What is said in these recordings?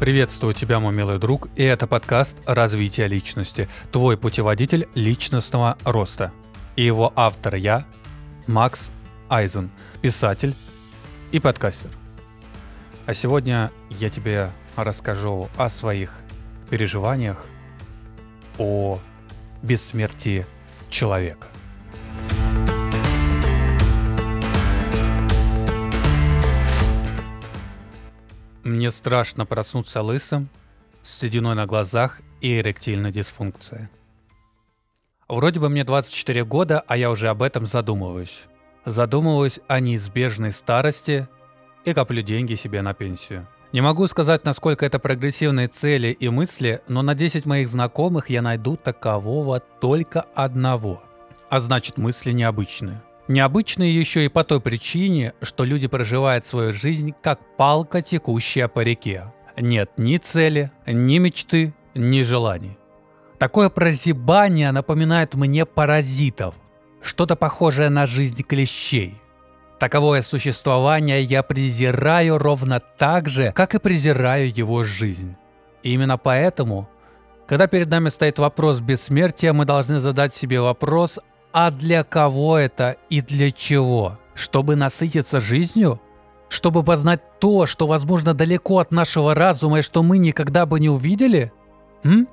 Приветствую тебя, мой милый друг, и это подкаст «Развитие личности», твой путеводитель личностного роста. И его автор я, Макс Айзен, писатель и подкастер. А сегодня я тебе расскажу о своих переживаниях, о бессмертии человека. Мне страшно проснуться лысым, с сединой на глазах и эректильной дисфункцией. Вроде бы мне 24 года, а я уже об этом задумываюсь. Задумываюсь о неизбежной старости и коплю деньги себе на пенсию. Не могу сказать, насколько это прогрессивные цели и мысли, но на 10 моих знакомых я найду такового только одного. А значит, мысли необычные. Необычные еще и по той причине, что люди проживают свою жизнь как палка, текущая по реке. Нет ни цели, ни мечты, ни желаний. Такое прозябание напоминает мне паразитов, что-то похожее на жизнь клещей. Таковое существование я презираю ровно так же, как и презираю его жизнь. И именно поэтому, когда перед нами стоит вопрос бессмертия, мы должны задать себе вопрос, а для кого это и для чего? Чтобы насытиться жизнью? Чтобы познать то, что, возможно, далеко от нашего разума и что мы никогда бы не увидели? М?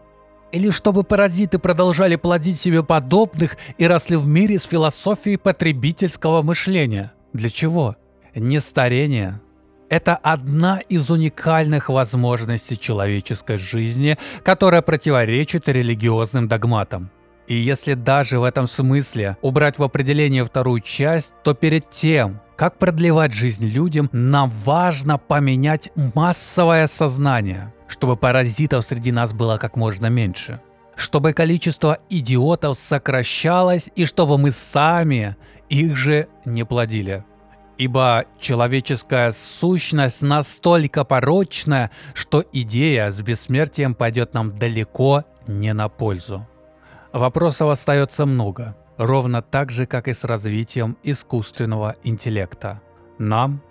Или чтобы паразиты продолжали плодить себе подобных и росли в мире с философией потребительского мышления? Для чего? Не старение. Это одна из уникальных возможностей человеческой жизни, которая противоречит религиозным догматам. И если даже в этом смысле убрать в определение вторую часть, то перед тем, как продлевать жизнь людям, нам важно поменять массовое сознание, чтобы паразитов среди нас было как можно меньше, чтобы количество идиотов сокращалось и чтобы мы сами их же не плодили. Ибо человеческая сущность настолько порочная, что идея с бессмертием пойдет нам далеко не на пользу. Вопросов остается много, ровно так же, как и с развитием искусственного интеллекта. Нам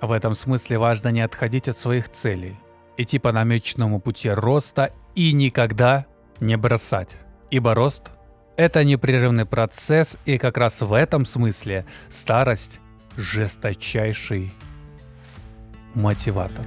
в этом смысле важно не отходить от своих целей, идти по намеченному пути роста и никогда не бросать. Ибо рост – это непрерывный процесс, и как раз в этом смысле старость – жесточайший мотиватор.